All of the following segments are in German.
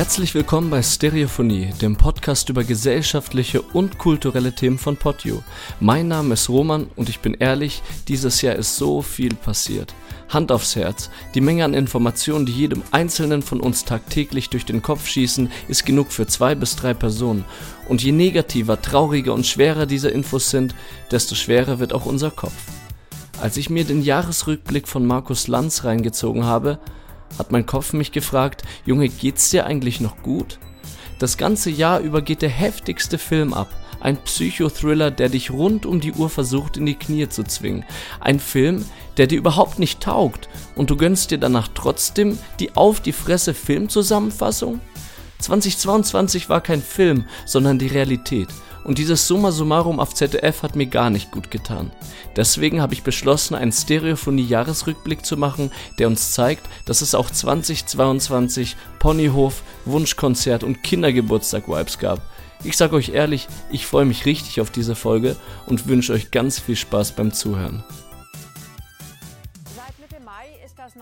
Herzlich willkommen bei Stereophonie, dem Podcast über gesellschaftliche und kulturelle Themen von Podio. Mein Name ist Roman und ich bin ehrlich, dieses Jahr ist so viel passiert. Hand aufs Herz, die Menge an Informationen, die jedem Einzelnen von uns tagtäglich durch den Kopf schießen, ist genug für zwei bis drei Personen. Und je negativer, trauriger und schwerer diese Infos sind, desto schwerer wird auch unser Kopf. Als ich mir den Jahresrückblick von Markus Lanz reingezogen habe, hat mein Kopf mich gefragt, Junge, geht's dir eigentlich noch gut? Das ganze Jahr über geht der heftigste Film ab. Ein Psychothriller, der dich rund um die Uhr versucht in die Knie zu zwingen. Ein Film, der dir überhaupt nicht taugt und du gönnst dir danach trotzdem die auf die Fresse Filmzusammenfassung? 2022 war kein Film, sondern die Realität. Und dieses Summa Summarum auf ZDF hat mir gar nicht gut getan. Deswegen habe ich beschlossen, einen Stereophonie-Jahresrückblick zu machen, der uns zeigt, dass es auch 2022 Ponyhof, Wunschkonzert und Kindergeburtstag-Vibes gab. Ich sage euch ehrlich, ich freue mich richtig auf diese Folge und wünsche euch ganz viel Spaß beim Zuhören.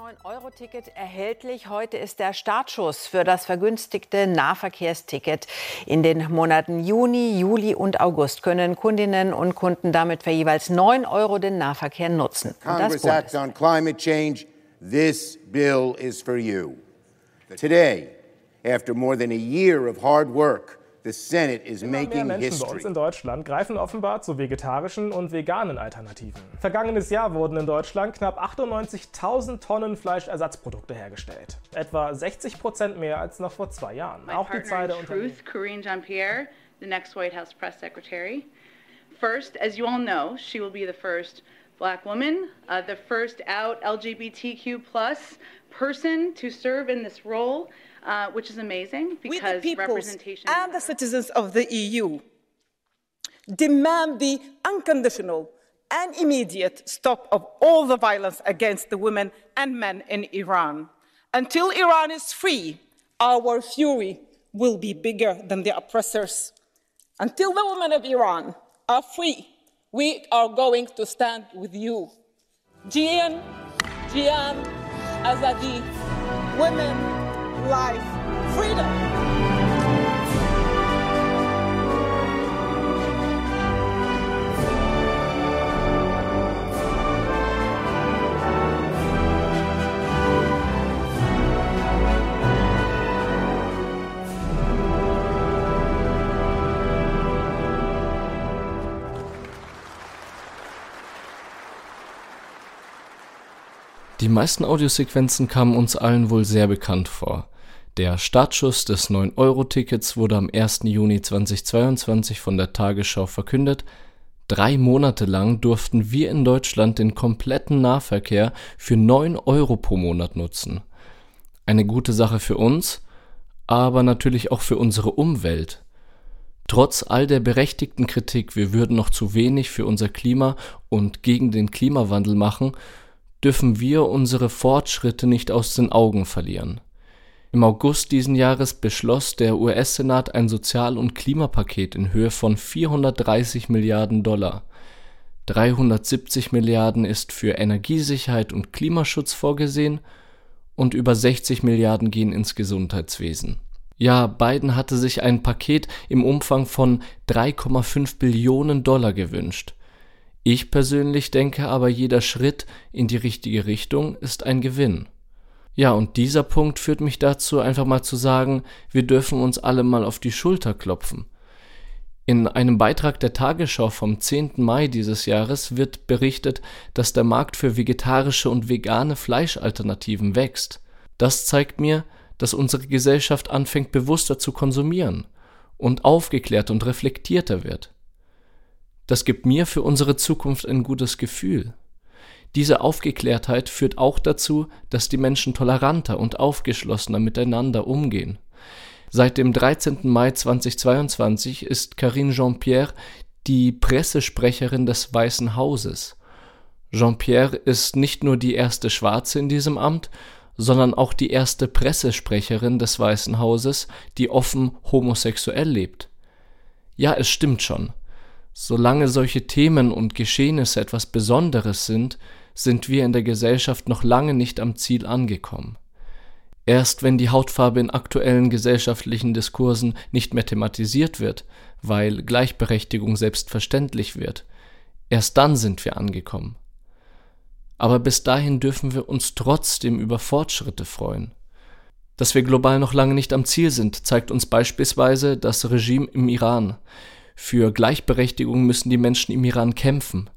9-Euro-Ticket erhältlich. Heute ist der Startschuss für das vergünstigte Nahverkehrsticket. In den Monaten Juni, Juli und August können Kundinnen und Kunden damit für jeweils 9 Euro den Nahverkehr nutzen. Congress Act on Climate Change. This bill is for you. Today, after more than a year of hard work, The Senate is Immer making mehr Menschen history. bei uns in Deutschland greifen offenbar zu vegetarischen und veganen Alternativen. Vergangenes Jahr wurden in Deutschland knapp 98.000 Tonnen Fleischersatzprodukte hergestellt. Etwa 60 Prozent mehr als noch vor zwei Jahren. My Auch die partner Zahl der Unternehmen. truth, Corinne Jean-Pierre, the next White House press secretary. First, as you all know, she will be the first black woman, uh, the first out LGBTQ plus person to serve in this role, uh, which is amazing because we, the representation. and the citizens of the EU, demand the unconditional and immediate stop of all the violence against the women and men in Iran. Until Iran is free, our fury will be bigger than the oppressors. Until the women of Iran are free, we are going to stand with you. Jian, Jian, Azadi, women, life, freedom. Die meisten Audiosequenzen kamen uns allen wohl sehr bekannt vor. Der Startschuss des 9-Euro-Tickets wurde am 1. Juni 2022 von der Tagesschau verkündet. Drei Monate lang durften wir in Deutschland den kompletten Nahverkehr für 9 Euro pro Monat nutzen. Eine gute Sache für uns, aber natürlich auch für unsere Umwelt. Trotz all der berechtigten Kritik, wir würden noch zu wenig für unser Klima und gegen den Klimawandel machen, dürfen wir unsere Fortschritte nicht aus den Augen verlieren. Im August diesen Jahres beschloss der US-Senat ein Sozial- und Klimapaket in Höhe von 430 Milliarden Dollar. 370 Milliarden ist für Energiesicherheit und Klimaschutz vorgesehen und über 60 Milliarden gehen ins Gesundheitswesen. Ja, Biden hatte sich ein Paket im Umfang von 3,5 Billionen Dollar gewünscht. Ich persönlich denke aber, jeder Schritt in die richtige Richtung ist ein Gewinn. Ja, und dieser Punkt führt mich dazu, einfach mal zu sagen, wir dürfen uns alle mal auf die Schulter klopfen. In einem Beitrag der Tagesschau vom 10. Mai dieses Jahres wird berichtet, dass der Markt für vegetarische und vegane Fleischalternativen wächst. Das zeigt mir, dass unsere Gesellschaft anfängt bewusster zu konsumieren und aufgeklärter und reflektierter wird. Das gibt mir für unsere Zukunft ein gutes Gefühl. Diese Aufgeklärtheit führt auch dazu, dass die Menschen toleranter und aufgeschlossener miteinander umgehen. Seit dem 13. Mai 2022 ist Karine Jean-Pierre die Pressesprecherin des Weißen Hauses. Jean-Pierre ist nicht nur die erste Schwarze in diesem Amt, sondern auch die erste Pressesprecherin des Weißen Hauses, die offen homosexuell lebt. Ja, es stimmt schon. Solange solche Themen und Geschehnisse etwas Besonderes sind, sind wir in der Gesellschaft noch lange nicht am Ziel angekommen. Erst wenn die Hautfarbe in aktuellen gesellschaftlichen Diskursen nicht mehr thematisiert wird, weil Gleichberechtigung selbstverständlich wird, erst dann sind wir angekommen. Aber bis dahin dürfen wir uns trotzdem über Fortschritte freuen. Dass wir global noch lange nicht am Ziel sind, zeigt uns beispielsweise das Regime im Iran. Für Gleichberechtigung müssen die Menschen im Iran kämpfen.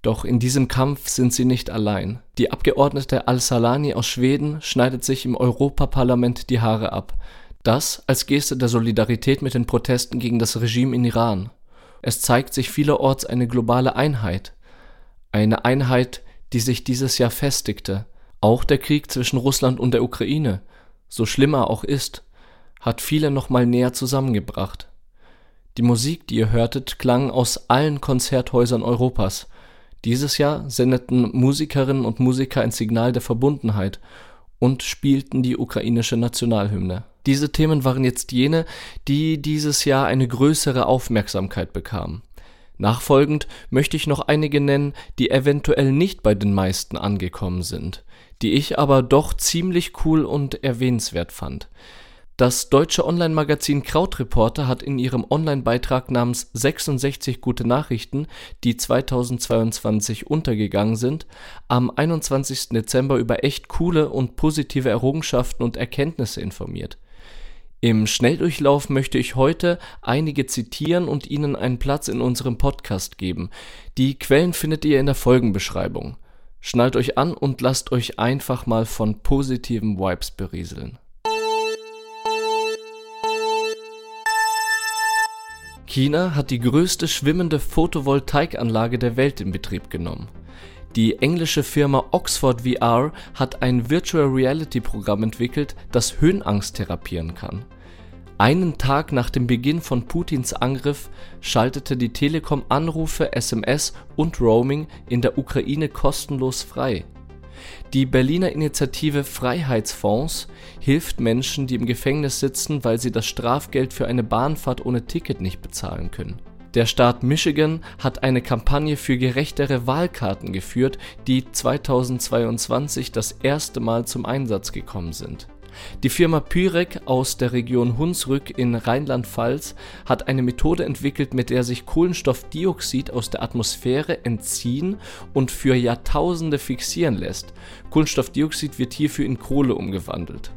Doch in diesem Kampf sind sie nicht allein. Die Abgeordnete Al-Salani aus Schweden schneidet sich im Europaparlament die Haare ab. Das als Geste der Solidarität mit den Protesten gegen das Regime in Iran. Es zeigt sich vielerorts eine globale Einheit. Eine Einheit, die sich dieses Jahr festigte. Auch der Krieg zwischen Russland und der Ukraine, so schlimm er auch ist, hat viele noch mal näher zusammengebracht. Die Musik, die ihr hörtet, klang aus allen Konzerthäusern Europas. Dieses Jahr sendeten Musikerinnen und Musiker ein Signal der Verbundenheit und spielten die ukrainische Nationalhymne. Diese Themen waren jetzt jene, die dieses Jahr eine größere Aufmerksamkeit bekamen. Nachfolgend möchte ich noch einige nennen, die eventuell nicht bei den meisten angekommen sind, die ich aber doch ziemlich cool und erwähnenswert fand. Das deutsche Online-Magazin Krautreporter hat in ihrem Online-Beitrag namens 66 gute Nachrichten, die 2022 untergegangen sind, am 21. Dezember über echt coole und positive Errungenschaften und Erkenntnisse informiert im Schnelldurchlauf möchte ich heute einige zitieren und Ihnen einen Platz in unserem Podcast geben. Die Quellen findet ihr in der Folgenbeschreibung. Schnallt euch an und lasst euch einfach mal von positiven Vibes berieseln. China hat die größte schwimmende Photovoltaikanlage der Welt in Betrieb genommen. Die englische Firma Oxford VR hat ein Virtual Reality Programm entwickelt, das Höhenangst therapieren kann. Einen Tag nach dem Beginn von Putins Angriff schaltete die Telekom Anrufe, SMS und Roaming in der Ukraine kostenlos frei. Die Berliner Initiative Freiheitsfonds hilft Menschen, die im Gefängnis sitzen, weil sie das Strafgeld für eine Bahnfahrt ohne Ticket nicht bezahlen können der Staat Michigan hat eine Kampagne für gerechtere Wahlkarten geführt, die 2022 das erste Mal zum Einsatz gekommen sind. Die Firma Pyrek aus der Region Hunsrück in Rheinland-Pfalz hat eine Methode entwickelt, mit der sich Kohlenstoffdioxid aus der Atmosphäre entziehen und für Jahrtausende fixieren lässt. Kohlenstoffdioxid wird hierfür in Kohle umgewandelt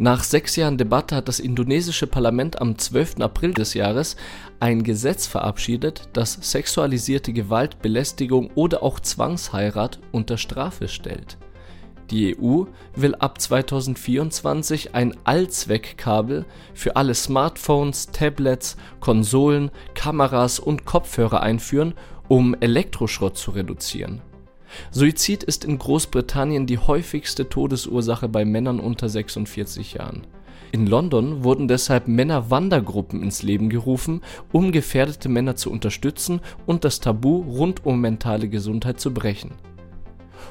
nach sechs Jahren Debatte hat das indonesische Parlament am 12. April des Jahres ein Gesetz verabschiedet, das sexualisierte Gewalt, Belästigung oder auch Zwangsheirat unter Strafe stellt. Die EU will ab 2024 ein Allzweckkabel für alle Smartphones, Tablets, Konsolen, Kameras und Kopfhörer einführen, um Elektroschrott zu reduzieren Suizid ist in Großbritannien die häufigste Todesursache bei Männern unter 46 Jahren. In London wurden deshalb Männerwandergruppen ins Leben gerufen, um gefährdete Männer zu unterstützen und das Tabu rund um mentale Gesundheit zu brechen.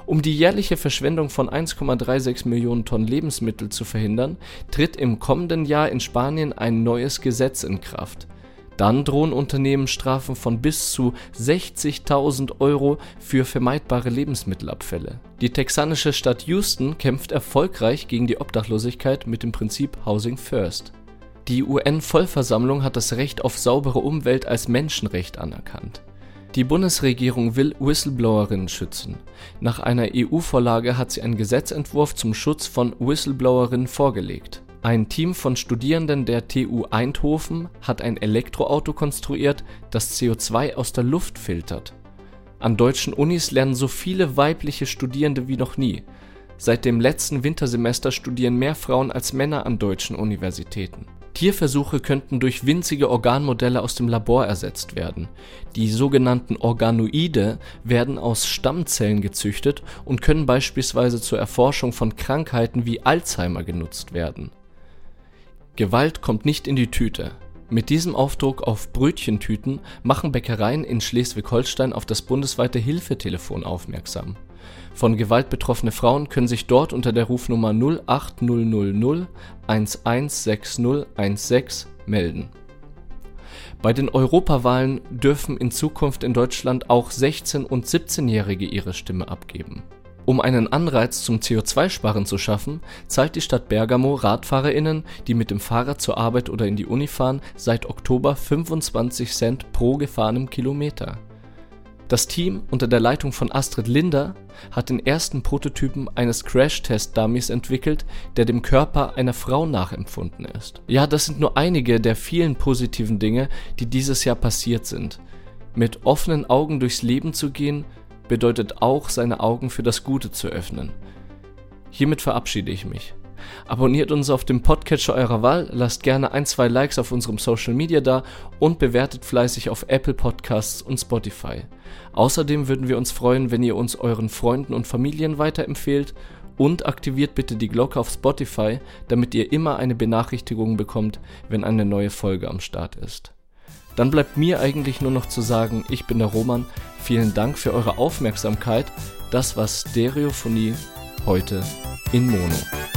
Um die jährliche Verschwendung von 1,36 Millionen Tonnen Lebensmittel zu verhindern, tritt im kommenden Jahr in Spanien ein neues Gesetz in Kraft dann drohen Unternehmen Strafen von bis zu 60.000 Euro für vermeidbare Lebensmittelabfälle. Die texanische Stadt Houston kämpft erfolgreich gegen die Obdachlosigkeit mit dem Prinzip Housing First. Die UN-Vollversammlung hat das Recht auf saubere Umwelt als Menschenrecht anerkannt. Die Bundesregierung will Whistleblowerinnen schützen. Nach einer EU-Vorlage hat sie einen Gesetzentwurf zum Schutz von Whistleblowerinnen vorgelegt ein Team von Studierenden der TU Eindhoven hat ein Elektroauto konstruiert, das CO2 aus der Luft filtert. An deutschen Unis lernen so viele weibliche Studierende wie noch nie. Seit dem letzten Wintersemester studieren mehr Frauen als Männer an deutschen Universitäten. Tierversuche könnten durch winzige Organmodelle aus dem Labor ersetzt werden. Die sogenannten Organoide werden aus Stammzellen gezüchtet und können beispielsweise zur Erforschung von Krankheiten wie Alzheimer genutzt werden Gewalt kommt nicht in die Tüte. Mit diesem Aufdruck auf Brötchentüten machen Bäckereien in Schleswig-Holstein auf das bundesweite Hilfetelefon aufmerksam. Von Gewalt betroffene Frauen können sich dort unter der Rufnummer 08000 116016 melden. Bei den Europawahlen dürfen in Zukunft in Deutschland auch 16- und 17-Jährige ihre Stimme abgeben Um einen Anreiz zum CO2-Sparen zu schaffen, zahlt die Stadt Bergamo RadfahrerInnen, die mit dem Fahrrad zur Arbeit oder in die Uni fahren, seit Oktober 25 Cent pro gefahrenem Kilometer. Das Team unter der Leitung von Astrid Linder hat den ersten Prototypen eines Crash-Test-Dummies entwickelt, der dem Körper einer Frau nachempfunden ist. Ja, das sind nur einige der vielen positiven Dinge, die dieses Jahr passiert sind. Mit offenen Augen durchs Leben zu gehen, bedeutet auch, seine Augen für das Gute zu öffnen. Hiermit verabschiede ich mich. Abonniert uns auf dem Podcatcher eurer Wahl, lasst gerne ein, zwei Likes auf unserem Social Media da und bewertet fleißig auf Apple Podcasts und Spotify. Außerdem würden wir uns freuen, wenn ihr uns euren Freunden und Familien weiterempfehlt und aktiviert bitte die Glocke auf Spotify, damit ihr immer eine Benachrichtigung bekommt, wenn eine neue Folge am Start ist. Dann bleibt mir eigentlich nur noch zu sagen, ich bin der Roman. Vielen Dank für eure Aufmerksamkeit. Das war Stereophonie heute in Mono.